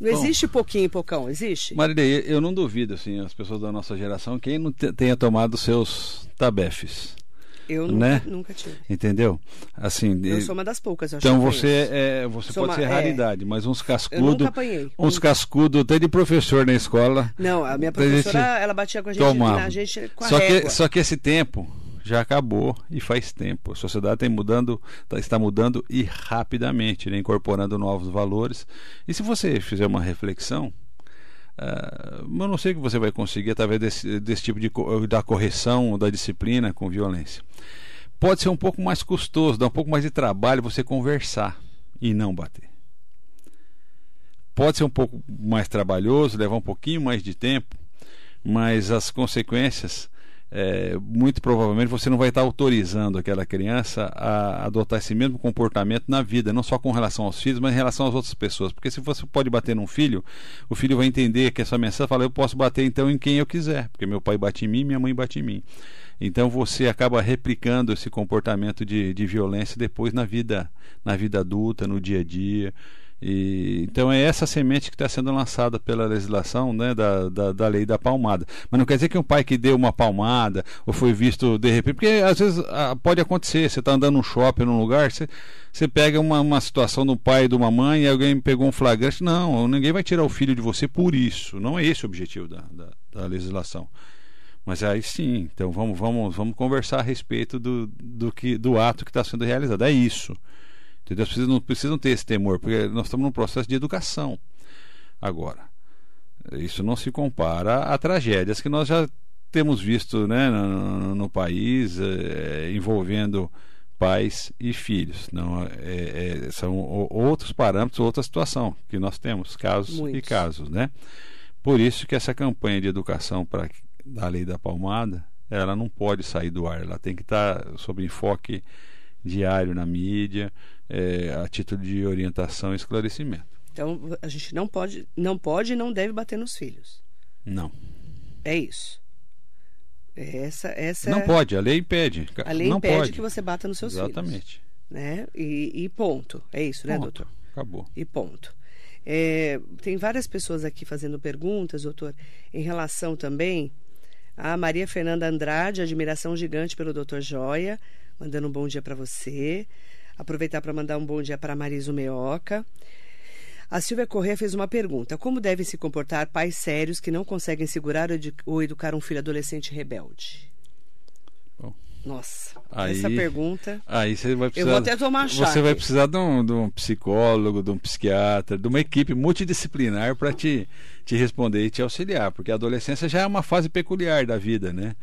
Não Bom. existe pouquinho e pocão, existe? Marilei, eu não duvido, assim, as pessoas da nossa geração, quem não te- tenha tomado seus tabefes, Eu nunca, né? nunca tive. entendeu? Assim, Eu sou uma das poucas, eu acho então você conheço. é, você Sou pode uma- ser é. raridade, mas uns Eu cascudo, nunca apanhei. uns Nunca. cascudo até de professor na escola. Não, a minha A gente professora, ela batia com a gente, tomava. a gente com a Só régua. que, só que esse tempo já acabou e faz tempo. A sociedade tem mudando, tá- está mudando e rapidamente, né? incorporando novos valores. E se você fizer uma reflexão, ah, eu não sei o que você vai conseguir através desse, desse tipo de da correção da disciplina com violência. Pode ser um pouco mais custoso, dá um pouco mais de trabalho você conversar e não bater. Pode ser um pouco mais trabalhoso, levar um pouquinho mais de tempo, mas as consequências, é, muito provavelmente você não vai estar autorizando aquela criança a adotar esse mesmo comportamento na vida, não só com relação aos filhos, mas em relação às outras pessoas. Porque se você pode bater num filho, o filho vai entender que essa mensagem fala: eu posso bater então em quem eu quiser, porque meu pai bate em mim, minha mãe bate em mim. Então você acaba replicando esse comportamento de, de violência depois na vida, na vida adulta, no dia a dia. E, então é essa semente que está sendo lançada pela legislação né, da, da, da lei da palmada. Mas não quer dizer que um pai que deu uma palmada ou foi visto de repente, porque às vezes pode acontecer, você está andando num shopping, num lugar, você, você pega uma, uma situação do pai e de uma mãe e alguém pegou um flagrante. Não, ninguém vai tirar o filho de você por isso. Não é esse o objetivo da, da, da legislação. Mas aí sim, então vamos, vamos, vamos conversar a respeito do, do, que, do ato que está sendo realizado. É isso. Entendeu? As pessoas não precisam ter esse temor, porque nós estamos num processo de educação. Agora, isso não se compara a tragédias que nós já temos visto né, no, no país eh, envolvendo pais e filhos. Não, é, é, são outros parâmetros, outra situação que nós temos, casos e Muitos. casos. Né? Por isso que essa campanha de educação para da lei da palmada, ela não pode sair do ar, ela tem que estar sob enfoque diário na mídia, eh, a título de orientação e esclarecimento. Então, a gente não pode, não pode e não deve bater nos filhos. Não. É isso. Essa, essa Não é- pode, a lei impede. A lei não impede pode. que você bata nos seus filhos. Exatamente. Né? E, e ponto. É isso, né, Ponto. doutor? Acabou. E ponto. É, tem várias pessoas aqui fazendo perguntas, doutor, em relação também a Maria Fernanda Andrade, admiração gigante pelo doutor Joia, mandando um bom dia para você. Aproveitar para mandar um bom dia para Mariso Meoca. A Silvia Corrêa fez uma pergunta: Como devem se comportar pais sérios que não conseguem segurar ou edu- ou educar um filho adolescente rebelde? Bom. Nossa, Aí- essa pergunta. Aí você vai precisar. vou até tomar chá Você vai precisar de um, de um psicólogo, de um psiquiatra, de uma equipe multidisciplinar para te, te responder e te auxiliar, porque a adolescência já é uma fase peculiar da vida, né?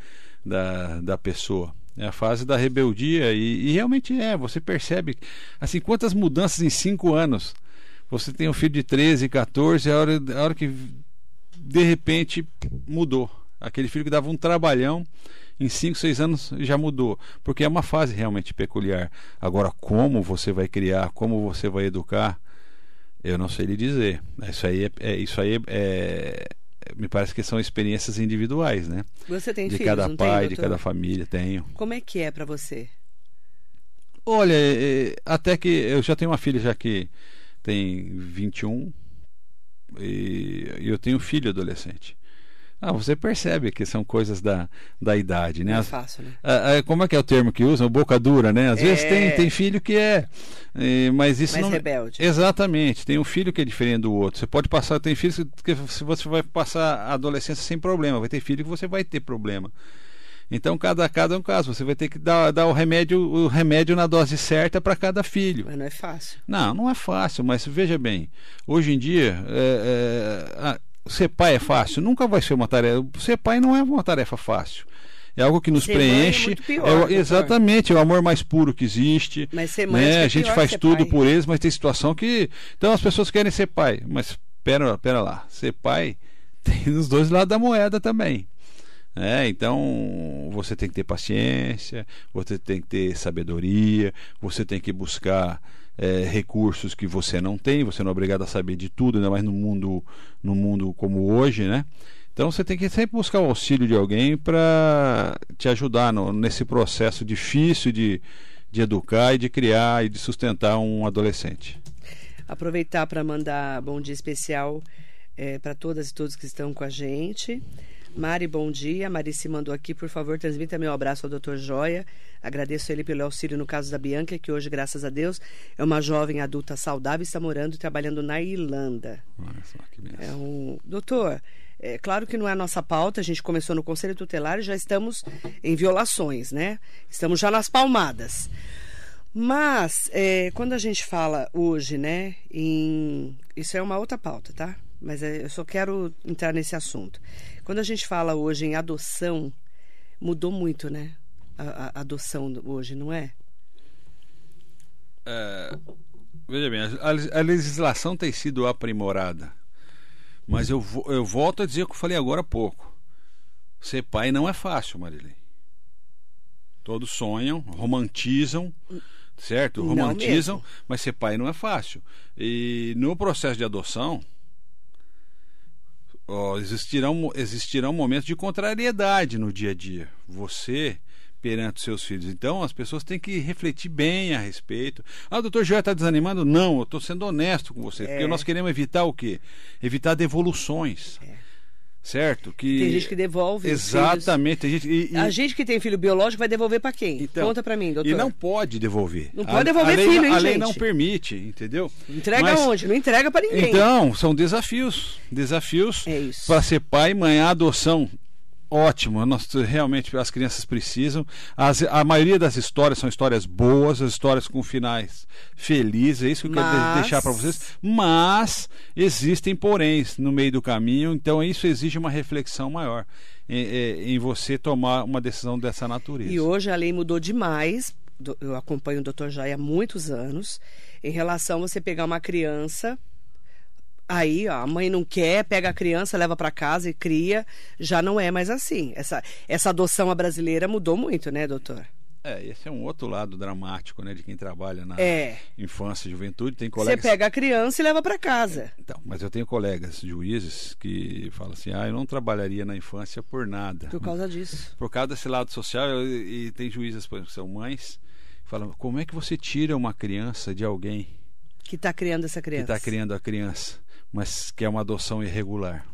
Da, da pessoa. É a fase da rebeldia e, e realmente é. Você percebe, assim, quantas mudanças em cinco anos. Você tem um filho de 13, 14, a hora, a hora que de repente mudou. Aquele filho que dava um trabalhão, em 5, 6 anos já mudou. Porque é uma fase realmente peculiar. Agora, como você vai criar, como você vai educar, eu não sei lhe dizer. Isso aí, é, é- isso aí é, me parece que são experiências individuais, né? Você tem de filhos, cada pai, tem, de cada família, tenho. Como é que é para você? Olha, é, até que eu já tenho uma filha já que tem 21 e, e eu tenho um filho adolescente. Ah, você percebe que são coisas da, da idade, né? É fácil, né? Ah, ah, como é que é o termo que usam? Boca dura, né? Às É. vezes tem, tem filho que é, eh, mas isso Mais não. rebelde. Exatamente. Tem um filho que é diferente do outro. Você pode passar, tem filhos que se você vai passar a adolescência sem problema, vai ter filho que você vai ter problema. Então cada cada é um caso. Você vai ter que dar, dar o remédio o remédio na dose certa para cada filho. Mas não é fácil. Não, não é fácil, mas veja bem, hoje em dia, é, é, ser pai é fácil? Nunca vai ser uma tarefa. Ser pai não é uma tarefa fácil. É algo que nos Ser é preenche. muito pior, é exatamente, é o amor mais puro que existe. Mas ser mãe né? é A gente faz tudo pai. por eles, mas tem situação que. Então as pessoas querem ser pai. Mas pera, pera lá, ser pai tem os dois lados da moeda também. É, então você tem que ter paciência, você tem que ter sabedoria, você tem que buscar é, recursos que você não tem, você não é obrigado a saber de tudo, ainda mais no mundo, no mundo como hoje, né? Então você tem que sempre buscar o auxílio de alguém para te ajudar no- nesse processo difícil de, de educar e de criar e de sustentar um adolescente. Aproveitar para mandar bom dia especial para todas e todos que estão com a gente. Mari, bom dia. Mari se mandou aqui, por favor, transmita meu abraço ao Dr. Joia. Agradeço ele pelo auxílio no caso da Bianca, que hoje, graças a Deus, é uma jovem adulta saudável e está morando e trabalhando na Irlanda. Só que benção. É um... Doutor, é claro que não é a nossa pauta, a gente começou no Conselho Tutelar e já estamos em violações, né? Estamos já nas palmadas. Mas, é, quando a gente fala hoje, né, em. Isso é uma outra pauta, tá? Mas é, eu só quero entrar nesse assunto. Quando a gente fala hoje em adoção, mudou muito, né? A, a adoção hoje, não é? É, veja bem, a, a legislação tem sido aprimorada, mas eu, eu volto a dizer o que eu falei agora há pouco. Ser pai não é fácil, Marilei. Todos sonham, romantizam, certo? Romantizam, mas ser pai não é fácil. E no processo de adoção, ó, existirão, existirão momentos de contrariedade no dia a dia. Você perante os seus filhos. Então as pessoas têm que refletir bem a respeito. Ah, o doutor Joia está desanimando? Não, eu estou sendo honesto com você. Porque É. nós queremos evitar o quê? Evitar devoluções. Certo? Que... Tem gente que devolve. Exatamente. Tem gente... e- e- A gente que tem filho biológico vai devolver para quem? Então, Conta para mim, doutor. E não pode devolver. Não A- pode devolver a lei, filho, hein, A lei gente? não permite, entendeu? Entrega Mas- onde? Não entrega para ninguém. Então, são desafios. Desafios É para ser pai mãe. A adoção, ótimo. Nós, realmente as crianças precisam. As- a maioria das histórias são histórias boas, as histórias com finais felizes. É isso que eu quero Mas- deixar para vocês. Mas existem poréns no meio do caminho. Então, isso exige uma reflexão maior em, em- em você tomar uma decisão dessa natureza. E hoje a lei mudou demais. Eu acompanho o Dr. Jai há muitos anos. Em relação a você pegar uma criança, aí ó, a mãe não quer, pega a criança, leva para casa e cria. Já não é mais assim. Essa, essa adoção à brasileira mudou muito, né, doutor? É, esse é um outro lado dramático, né, de quem trabalha na É. infância e juventude. Tem Você colegas. pega a criança e leva para casa. Então, mas eu tenho colegas juízes que falam assim: ah, eu não trabalharia na infância por nada. Por causa disso. Por causa desse lado social, eu- e, tem juízes, por exemplo, que são mães, que falam: como é que você tira uma criança de alguém Que está criando essa que criança. está criando a criança, mas que é uma adoção irregular?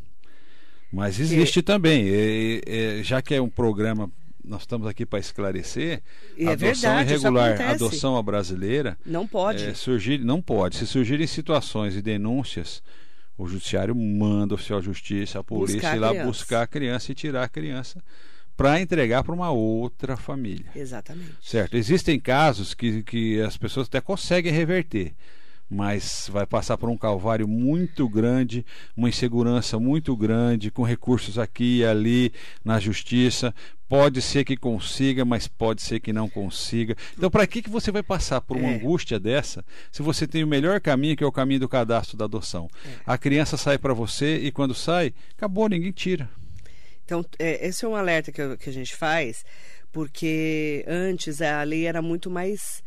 Mas existe também, e- e- já que é um programa, nós estamos aqui para esclarecer, E é adoção verdade, irregular, adoção à brasileira, Não pode. é, surgir, não pode. Se surgirem situações e denúncias, o judiciário manda o oficial de justiça, a polícia Buscar a ir lá criança. buscar a criança e tirar a criança para entregar para uma outra família. Exatamente. Certo? Existem casos que, que as pessoas até conseguem reverter, mas vai passar por um calvário muito grande, uma insegurança muito grande, com recursos aqui e ali na justiça. Pode ser que consiga, mas pode ser que não consiga. Então, para que, que você vai passar por uma É. angústia dessa se você tem o melhor caminho, que é o caminho do cadastro da adoção? A criança sai para você e quando sai, acabou, ninguém tira. Então, é, esse é um alerta que, eu- que a gente faz, porque antes a lei era muito mais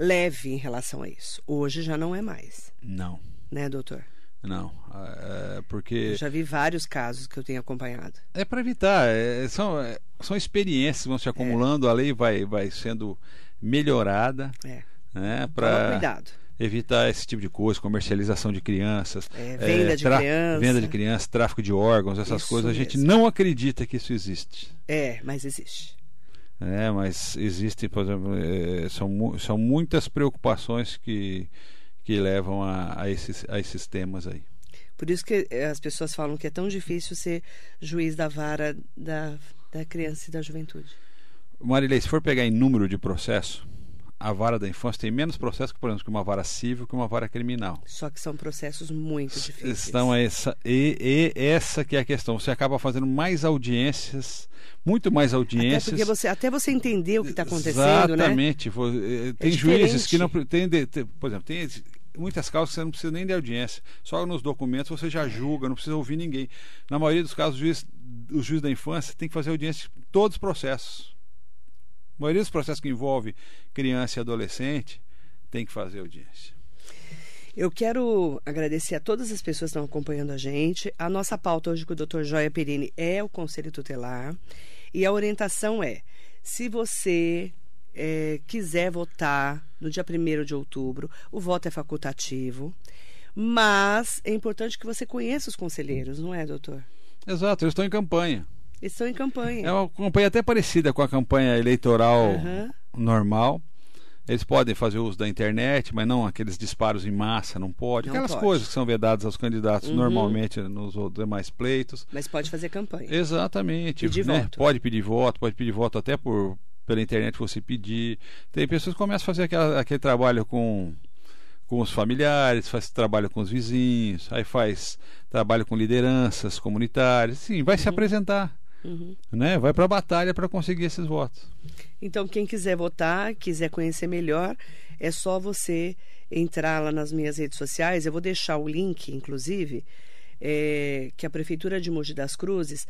leve em relação a isso. Hoje já não é mais, Não, né, doutor? não. É, porque. Eu já vi vários casos que eu tenho acompanhado. É para evitar, é, são, é, são experiências que vão se acumulando, a lei vai, vai sendo melhorada, É. né? Pra, cuidado. evitar esse tipo de coisa, comercialização de crianças, É, venda de criança. venda de crianças, tráfico de órgãos, essas Isso coisas. A gente mesmo. não acredita que isso existe. É, mas existe. Né? mas existem, por exemplo, eh, são, são muitas preocupações que, que levam a, a esses, a esses temas aí. Por isso que eh, as pessoas falam que é tão difícil ser juiz da vara da, da criança e da juventude. Marilei, se for pegar em número de processo, a vara da infância tem menos processo que, por exemplo, que uma vara civil que uma vara criminal. Só que são processos muito difíceis. Então, essa, e, e essa que é a questão. Você acaba fazendo mais audiências, muito mais até audiências. porque você, até você entender o que está acontecendo, né? Exatamente. Eh, Tem É juízes que não. Tem, de- tem- por exemplo, tem muitas causas que você não precisa nem de audiência. Só nos documentos você já julga, não precisa ouvir ninguém. Na maioria dos casos, o juiz, o juiz da infância tem que fazer audiência em todos os processos. A maioria dos processos que envolve criança e adolescente tem que fazer audiência. Eu quero agradecer a todas as pessoas que estão acompanhando a gente. A nossa pauta hoje com o Dr. Joia Perini é o Conselho Tutelar. E a orientação é: se você eh, quiser votar no dia 1 de outubro, o voto é facultativo. Mas é importante que você conheça os conselheiros, não é, doutor? Exato, eles estão em campanha. Eles estão em campanha. É uma campanha até parecida com a campanha eleitoral Aham. normal. Eles podem fazer uso da internet, mas não aqueles disparos em massa, não pode. Não Aquelas pode. coisas que são vedadas aos candidatos Uhum. normalmente nos demais pleitos. Mas pode fazer campanha. Exatamente. Pedir né? voto. Pode pedir voto, pode pedir voto até por pela internet você pedir. Tem pessoas que começam a fazer aquela- aquele trabalho com com os familiares, faz trabalho com os vizinhos, aí faz trabalho com lideranças comunitárias, sim, vai se apresentar, Uhum. né? Vai para a batalha para conseguir esses votos. Então, quem quiser votar, quiser conhecer melhor, é só você entrar lá nas minhas redes sociais. Eu vou deixar o link, inclusive, é, que a Prefeitura de Mogi das Cruzes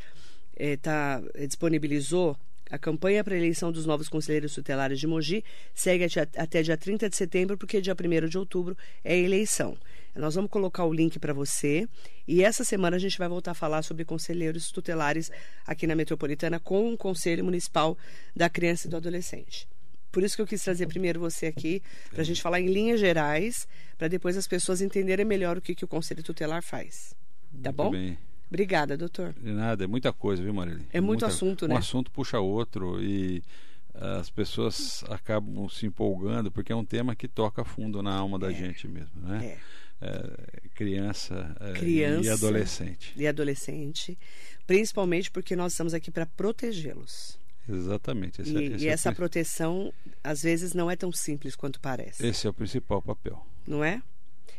é, tá, é, disponibilizou. A campanha para a eleição dos novos conselheiros tutelares de Mogi segue até, até dia 30 de setembro, porque dia 1 de outubro é a eleição. Nós vamos colocar o link para você e essa semana a gente vai voltar a falar sobre conselheiros tutelares aqui na Metropolitana com o Conselho Municipal da Criança e do Adolescente. Por isso que eu quis trazer primeiro você aqui, para a gente falar em linhas gerais, para depois as pessoas entenderem melhor o que, que o Conselho Tutelar faz. Tá Muito bom? bem. Obrigada, doutor. De nada, é muita coisa, viu, Marília? É muito Muita- assunto, Um né? assunto puxa outro e as pessoas acabam se empolgando porque é um tema que toca fundo na alma da É. gente mesmo, né? É. É, criança, é, Criança. e adolescente. E adolescente, principalmente porque nós estamos aqui para protegê-los. Exatamente. Esse, E, é- e esse é o essa proteção, às vezes, não é tão simples quanto parece, esse é o principal papel. não é?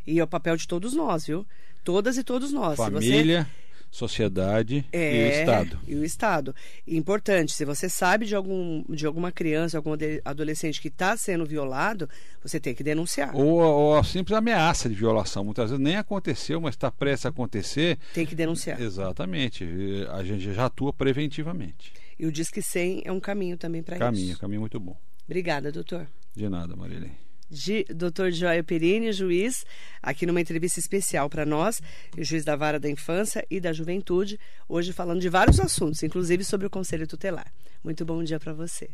E é o papel de todos nós, viu? Todas e todos nós. Se você- Sociedade e o É, Estado. E o Estado. Importante, se você sabe de, algum, de alguma criança, algum adolescente que está sendo violado, você tem que denunciar. Ou, ou a simples ameaça de violação. Muitas vezes nem aconteceu, mas está prestes a acontecer. Tem que denunciar. Exatamente. A gente já atua preventivamente. E o Disque 100 é um caminho também para Caminho, isso. caminho muito bom. Obrigada, doutor. De nada, Marilene. De Dr. Joia Perini, juiz, aqui numa entrevista especial para nós, juiz da Vara da Infância e da Juventude, hoje falando de vários assuntos, inclusive sobre o Conselho Tutelar. Muito bom dia para você.